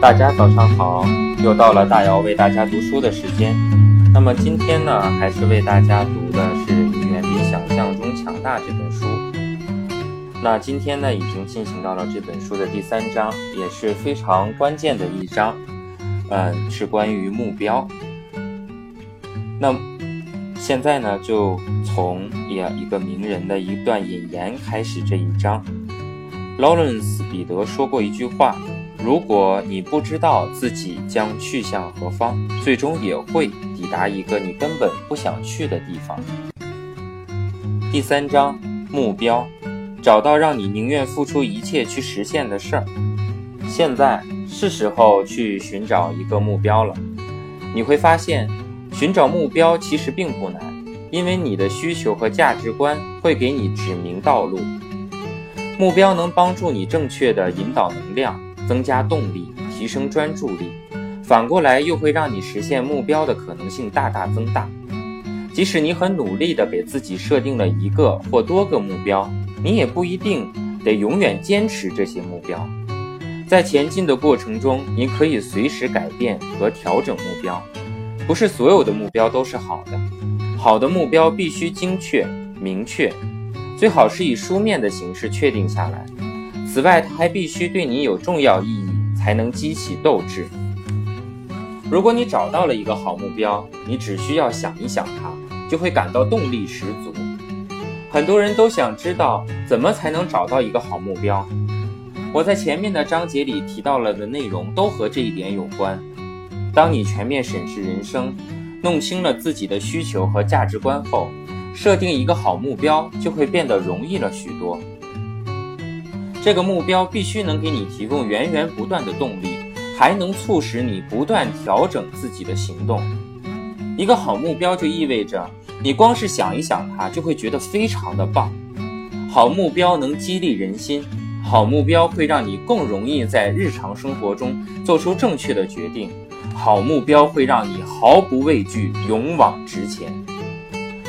大家早上好，又到了大姚为大家读书的时间。那么今天呢，还是为大家读的是《远比想象中强大》这本书。那今天呢，已经进行到了这本书的第三章，也是非常关键的一章。嗯，是关于目标。那现在呢，就从一一个名人的一段引言开始这一章。劳伦斯·彼得说过一句话：“如果你不知道自己将去向何方，最终也会抵达一个你根本不想去的地方。”第三章目标，找到让你宁愿付出一切去实现的事儿。现在是时候去寻找一个目标了。你会发现，寻找目标其实并不难，因为你的需求和价值观会给你指明道路。目标能帮助你正确的引导能量，增加动力，提升专注力。反过来又会让你实现目标的可能性大大增大。即使你很努力地给自己设定了一个或多个目标，你也不一定得永远坚持这些目标。在前进的过程中，你可以随时改变和调整目标。不是所有的目标都是好的，好的目标必须精确明确。最好是以书面的形式确定下来。此外，它还必须对你有重要意义，才能激起斗志。如果你找到了一个好目标，你只需要想一想它，就会感到动力十足。很多人都想知道怎么才能找到一个好目标。我在前面的章节里提到了的内容都和这一点有关。当你全面审视人生，弄清了自己的需求和价值观后，设定一个好目标就会变得容易了许多。这个目标必须能给你提供源源不断的动力，还能促使你不断调整自己的行动。一个好目标就意味着你光是想一想它就会觉得非常的棒。好目标能激励人心，好目标会让你更容易在日常生活中做出正确的决定，好目标会让你毫不畏惧，勇往直前。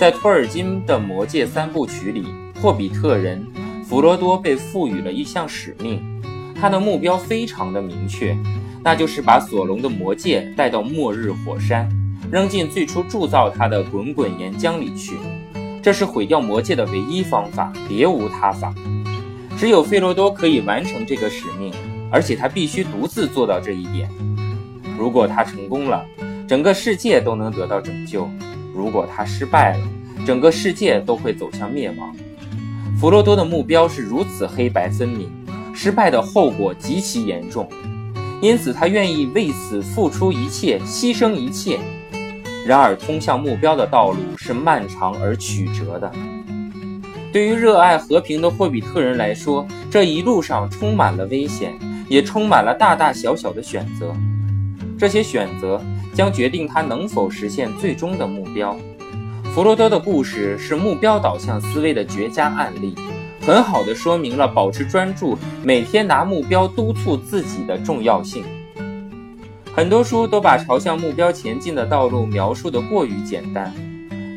在托尔金的《魔戒三部曲》里，霍比特人弗罗多被赋予了一项使命，他的目标非常的明确，那就是把索隆的魔戒带到末日火山，扔进最初铸造它的滚滚岩浆里去。这是毁掉魔戒的唯一方法，别无他法。只有费罗多可以完成这个使命，而且他必须独自做到这一点。如果他成功了，整个世界都能得到拯救。如果他失败了，整个世界都会走向灭亡。弗罗多的目标是如此黑白分明，失败的后果极其严重，因此他愿意为此付出一切，牺牲一切。然而，通向目标的道路是漫长而曲折的。对于热爱和平的霍比特人来说，这一路上充满了危险，也充满了大大小小的选择。这些选择。将决定他能否实现最终的目标。弗罗多的故事是目标导向思维的绝佳案例，很好的说明了保持专注、每天拿目标督促自己的重要性。很多书都把朝向目标前进的道路描述的过于简单，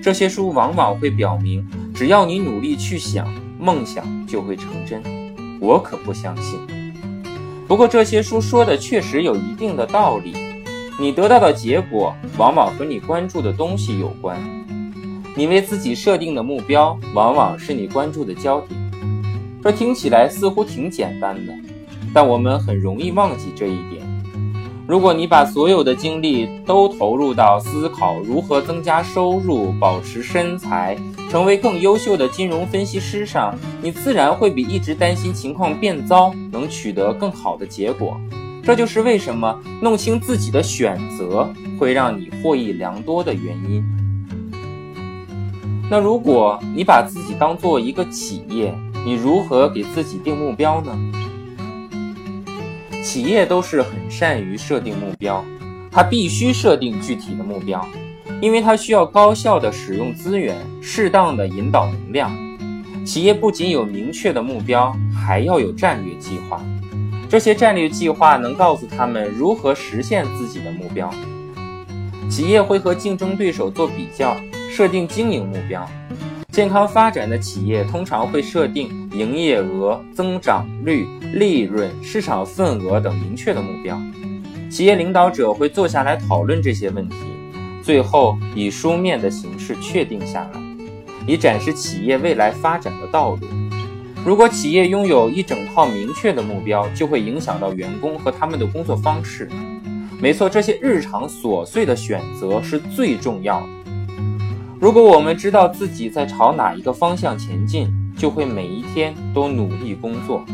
这些书往往会表明，只要你努力去想，梦想就会成真。我可不相信。不过这些书说的确实有一定的道理。你得到的结果往往和你关注的东西有关，你为自己设定的目标往往是你关注的焦点。这听起来似乎挺简单的，但我们很容易忘记这一点。如果你把所有的精力都投入到思考如何增加收入、保持身材、成为更优秀的金融分析师上，你自然会比一直担心情况变糟能取得更好的结果。这就是为什么弄清自己的选择会让你获益良多的原因。那如果你把自己当做一个企业，你如何给自己定目标呢？企业都是很善于设定目标，它必须设定具体的目标，因为它需要高效的使用资源，适当的引导能量。企业不仅有明确的目标，还要有战略计划。这些战略计划能告诉他们如何实现自己的目标。企业会和竞争对手做比较，设定经营目标。健康发展的企业通常会设定营业额、增长率、利润、市场份额等明确的目标。企业领导者会坐下来讨论这些问题，最后以书面的形式确定下来，以展示企业未来发展的道路。如果企业拥有一整套明确的目标，就会影响到员工和他们的工作方式。没错，这些日常琐碎的选择是最重要的。如果我们知道自己在朝哪一个方向前进，就会每一天都努力工作。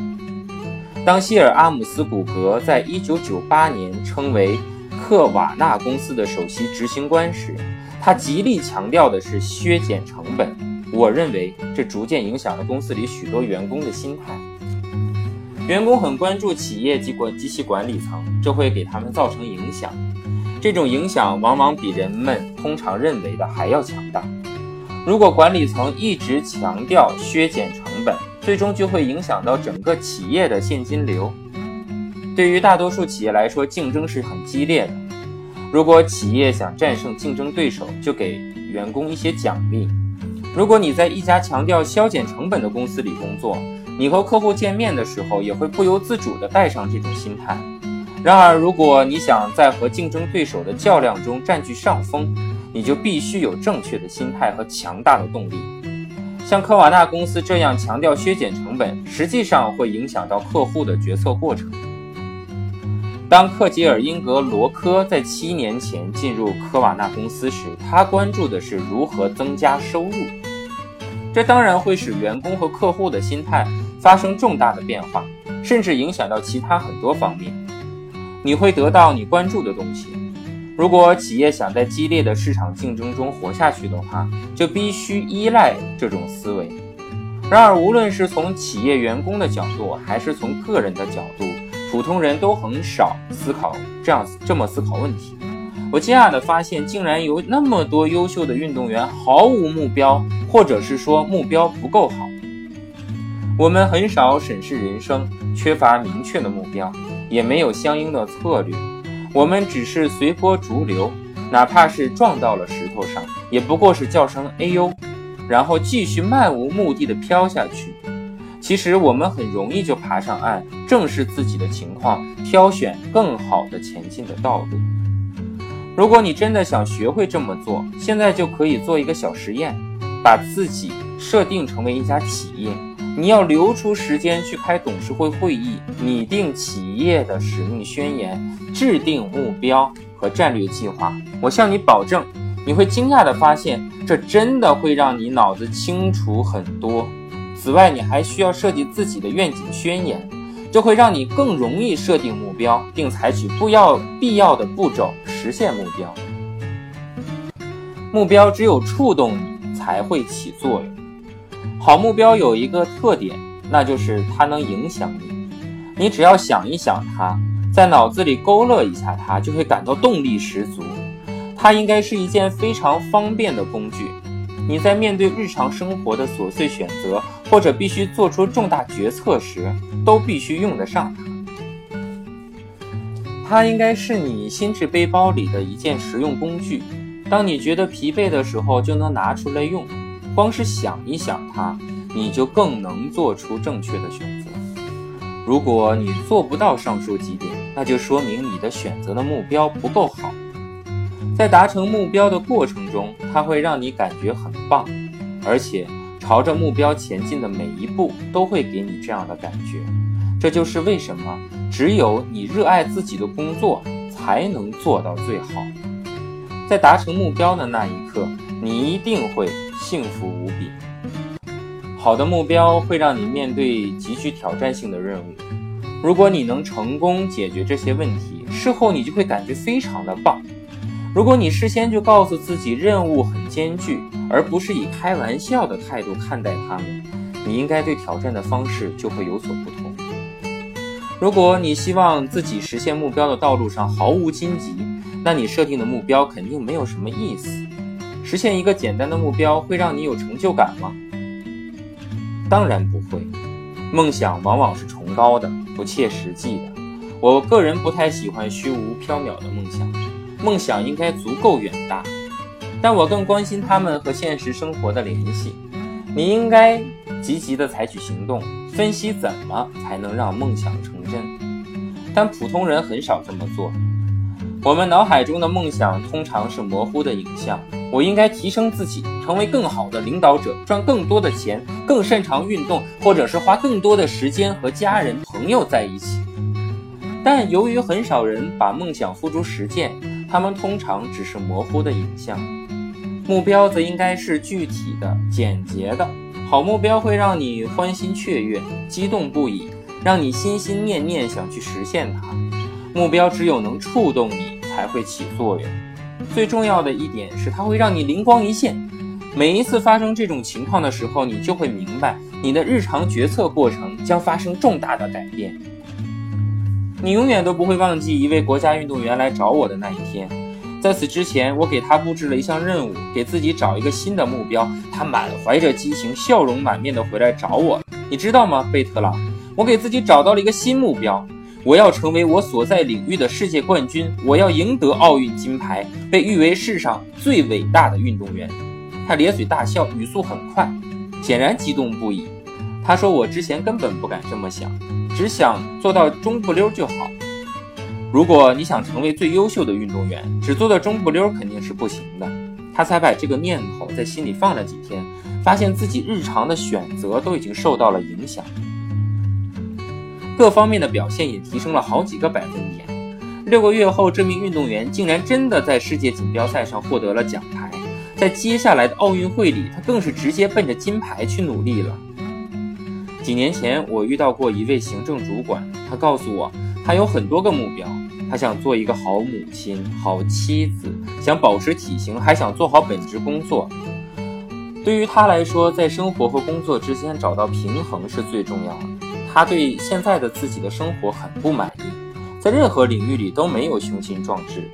当希尔阿姆斯古格在1998年成为克瓦纳公司的首席执行官时，他极力强调的是削减成本。我认为这逐渐影响了公司里许多员工的心态。员工很关注企业及管及其管理层，这会给他们造成影响。这种影响往往比人们通常认为的还要强大。如果管理层一直强调削减成本，最终就会影响到整个企业的现金流。对于大多数企业来说，竞争是很激烈的。如果企业想战胜竞争对手，就给员工一些奖励。如果你在一家强调削减成本的公司里工作，你和客户见面的时候也会不由自主地带上这种心态。然而，如果你想在和竞争对手的较量中占据上风，你就必须有正确的心态和强大的动力。像科瓦纳公司这样强调削减成本，实际上会影响到客户的决策过程。当克吉尔英格罗科在七年前进入科瓦纳公司时，他关注的是如何增加收入。这当然会使员工和客户的心态发生重大的变化，甚至影响到其他很多方面。你会得到你关注的东西。如果企业想在激烈的市场竞争中活下去的话，就必须依赖这种思维。然而，无论是从企业员工的角度，还是从个人的角度，普通人都很少思考这样这么思考问题。我惊讶地发现，竟然有那么多优秀的运动员毫无目标，或者是说目标不够好。我们很少审视人生，缺乏明确的目标，也没有相应的策略。我们只是随波逐流，哪怕是撞到了石头上，也不过是叫声“哎呦”，然后继续漫无目的的飘下去。其实我们很容易就爬上岸，正视自己的情况，挑选更好的前进的道路。如果你真的想学会这么做，现在就可以做一个小实验，把自己设定成为一家企业，你要留出时间去开董事会会议，拟定企业的使命宣言，制定目标和战略计划。我向你保证，你会惊讶地发现，这真的会让你脑子清楚很多。此外，你还需要设计自己的愿景宣言，这会让你更容易设定目标，并采取不要必要的步骤实现目标。目标只有触动你，才会起作用。好目标有一个特点，那就是它能影响你。你只要想一想它，在脑子里勾勒一下它，就会感到动力十足。它应该是一件非常方便的工具。你在面对日常生活的琐碎选择，或者必须做出重大决策时，都必须用得上它。它应该是你心智背包里的一件实用工具。当你觉得疲惫的时候，就能拿出来用。光是想一想它，你就更能做出正确的选择。如果你做不到上述几点，那就说明你的选择的目标不够好。在达成目标的过程中，它会让你感觉很棒，而且朝着目标前进的每一步都会给你这样的感觉。这就是为什么只有你热爱自己的工作，才能做到最好。在达成目标的那一刻，你一定会幸福无比。好的目标会让你面对极具挑战性的任务。如果你能成功解决这些问题，事后你就会感觉非常的棒。如果你事先就告诉自己任务很艰巨，而不是以开玩笑的态度看待他们，你应该对挑战的方式就会有所不同。如果你希望自己实现目标的道路上毫无荆棘，那你设定的目标肯定没有什么意思。实现一个简单的目标会让你有成就感吗？当然不会。梦想往往是崇高的、不切实际的。我个人不太喜欢虚无缥缈的梦想。梦想应该足够远大，但我更关心他们和现实生活的联系。你应该积极地采取行动，分析怎么才能让梦想成真。但普通人很少这么做。我们脑海中的梦想通常是模糊的影像。我应该提升自己，成为更好的领导者，赚更多的钱，更擅长运动，或者是花更多的时间和家人朋友在一起。但由于很少人把梦想付诸实践，他们通常只是模糊的影像。目标则应该是具体的、简洁的。好目标会让你欢欣雀跃、激动不已，让你心心念念想去实现它。目标只有能触动你，才会起作用。最重要的一点是，它会让你灵光一现。每一次发生这种情况的时候，你就会明白，你的日常决策过程将发生重大的改变。你永远都不会忘记一位国家运动员来找我的那一天。在此之前，我给他布置了一项任务，给自己找一个新的目标。他满怀着激情，笑容满面的回来找我。你知道吗，贝特朗？我给自己找到了一个新目标。我要成为我所在领域的世界冠军，我要赢得奥运金牌，被誉为世上最伟大的运动员。他咧嘴大笑，语速很快，显然激动不已。他说：“我之前根本不敢这么想，只想做到中不溜就好。如果你想成为最优秀的运动员，只做到中不溜肯定是不行的。”他才把这个念头在心里放了几天，发现自己日常的选择都已经受到了影响。各方面的表现也提升了好几个百分点。六个月后，这名运动员竟然真的在世界锦标赛上获得了奖牌。在接下来的奥运会里，他更是直接奔着金牌去努力了。几年前，我遇到过一位行政主管，他告诉我，他有很多个目标。他想做一个好母亲、好妻子，想保持体型，还想做好本职工作。对于他来说，在生活和工作之间找到平衡是最重要的。他对现在的自己的生活很不满意，在任何领域里都没有雄心壮志。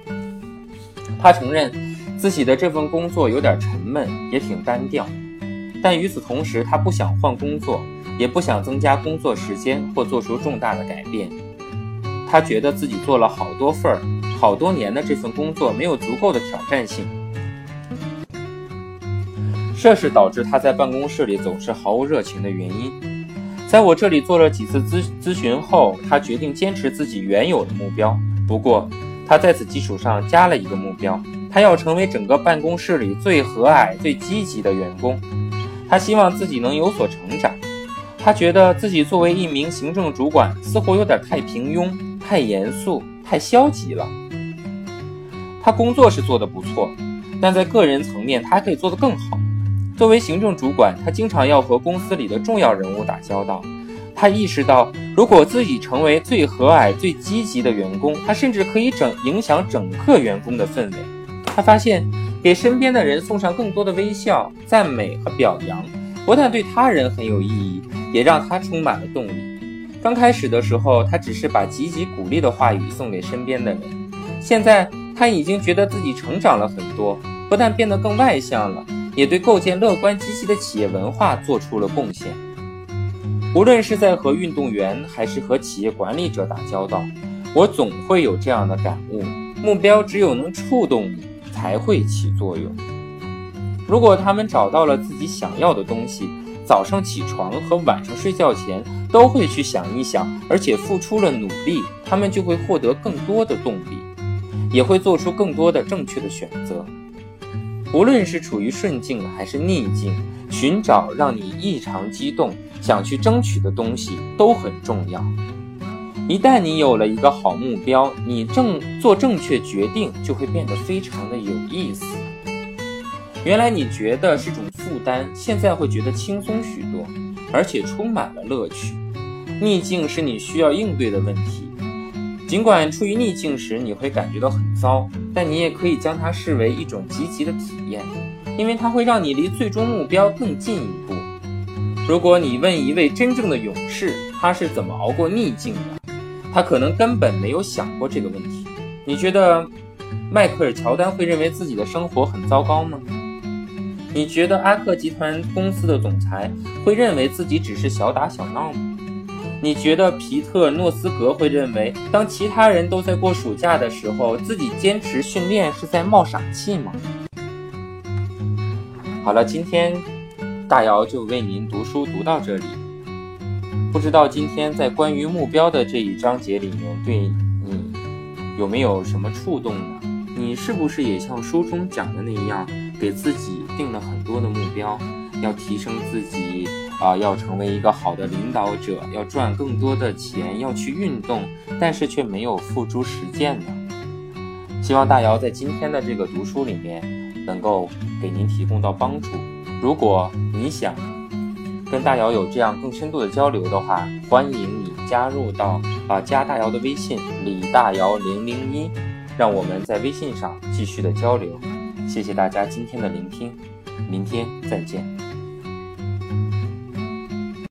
他承认自己的这份工作有点沉闷，也挺单调。但与此同时，他不想换工作，也不想增加工作时间或做出重大的改变。他觉得自己做了好多份儿、好多年的这份工作没有足够的挑战性，这是导致他在办公室里总是毫无热情的原因。在我这里做了几次咨咨询后，他决定坚持自己原有的目标。不过，他在此基础上加了一个目标，他要成为整个办公室里最和蔼、最积极的员工。他希望自己能有所成长。他觉得自己作为一名行政主管，似乎有点太平庸、太严肃、太消极了。他工作是做得不错，但在个人层面，他还可以做得更好。作为行政主管，他经常要和公司里的重要人物打交道。他意识到，如果自己成为最和蔼、最积极的员工，他甚至可以整影响整个员工的氛围。他发现，给身边的人送上更多的微笑、赞美和表扬，不但对他人很有意义，也让他充满了动力。刚开始的时候，他只是把积极鼓励的话语送给身边的人。现在，他已经觉得自己成长了很多，不但变得更外向了。也对构建乐观积极的企业文化做出了贡献。无论是在和运动员还是和企业管理者打交道，我总会有这样的感悟：目标只有能触动你，才会起作用。如果他们找到了自己想要的东西，早上起床和晚上睡觉前都会去想一想，而且付出了努力，他们就会获得更多的动力，也会做出更多的正确的选择。无论是处于顺境还是逆境，寻找让你异常激动、想去争取的东西都很重要。一旦你有了一个好目标，你正做正确决定就会变得非常的有意思。原来你觉得是种负担，现在会觉得轻松许多，而且充满了乐趣。逆境是你需要应对的问题。尽管处于逆境时你会感觉到很糟，但你也可以将它视为一种积极的体验，因为它会让你离最终目标更近一步。如果你问一位真正的勇士，他是怎么熬过逆境的，他可能根本没有想过这个问题。你觉得迈克尔·乔丹会认为自己的生活很糟糕吗？你觉得阿克集团公司的总裁会认为自己只是小打小闹吗？你觉得皮特诺斯格会认为，当其他人都在过暑假的时候，自己坚持训练是在冒傻气吗？好了，今天大姚就为您读书读到这里。不知道今天在关于目标的这一章节里面，对你有没有什么触动呢？你是不是也像书中讲的那样，给自己定了很多的目标，要提升自己啊，要成为一个好的领导者，要赚更多的钱，要去运动，但是却没有付诸实践呢？希望大姚在今天的这个读书里面，能够给您提供到帮助。如果你想跟大姚有这样更深度的交流的话，欢迎你加入到啊加大姚的微信李大姚零零一，让我们在微信上继续的交流。谢谢大家今天的聆听，明天再见。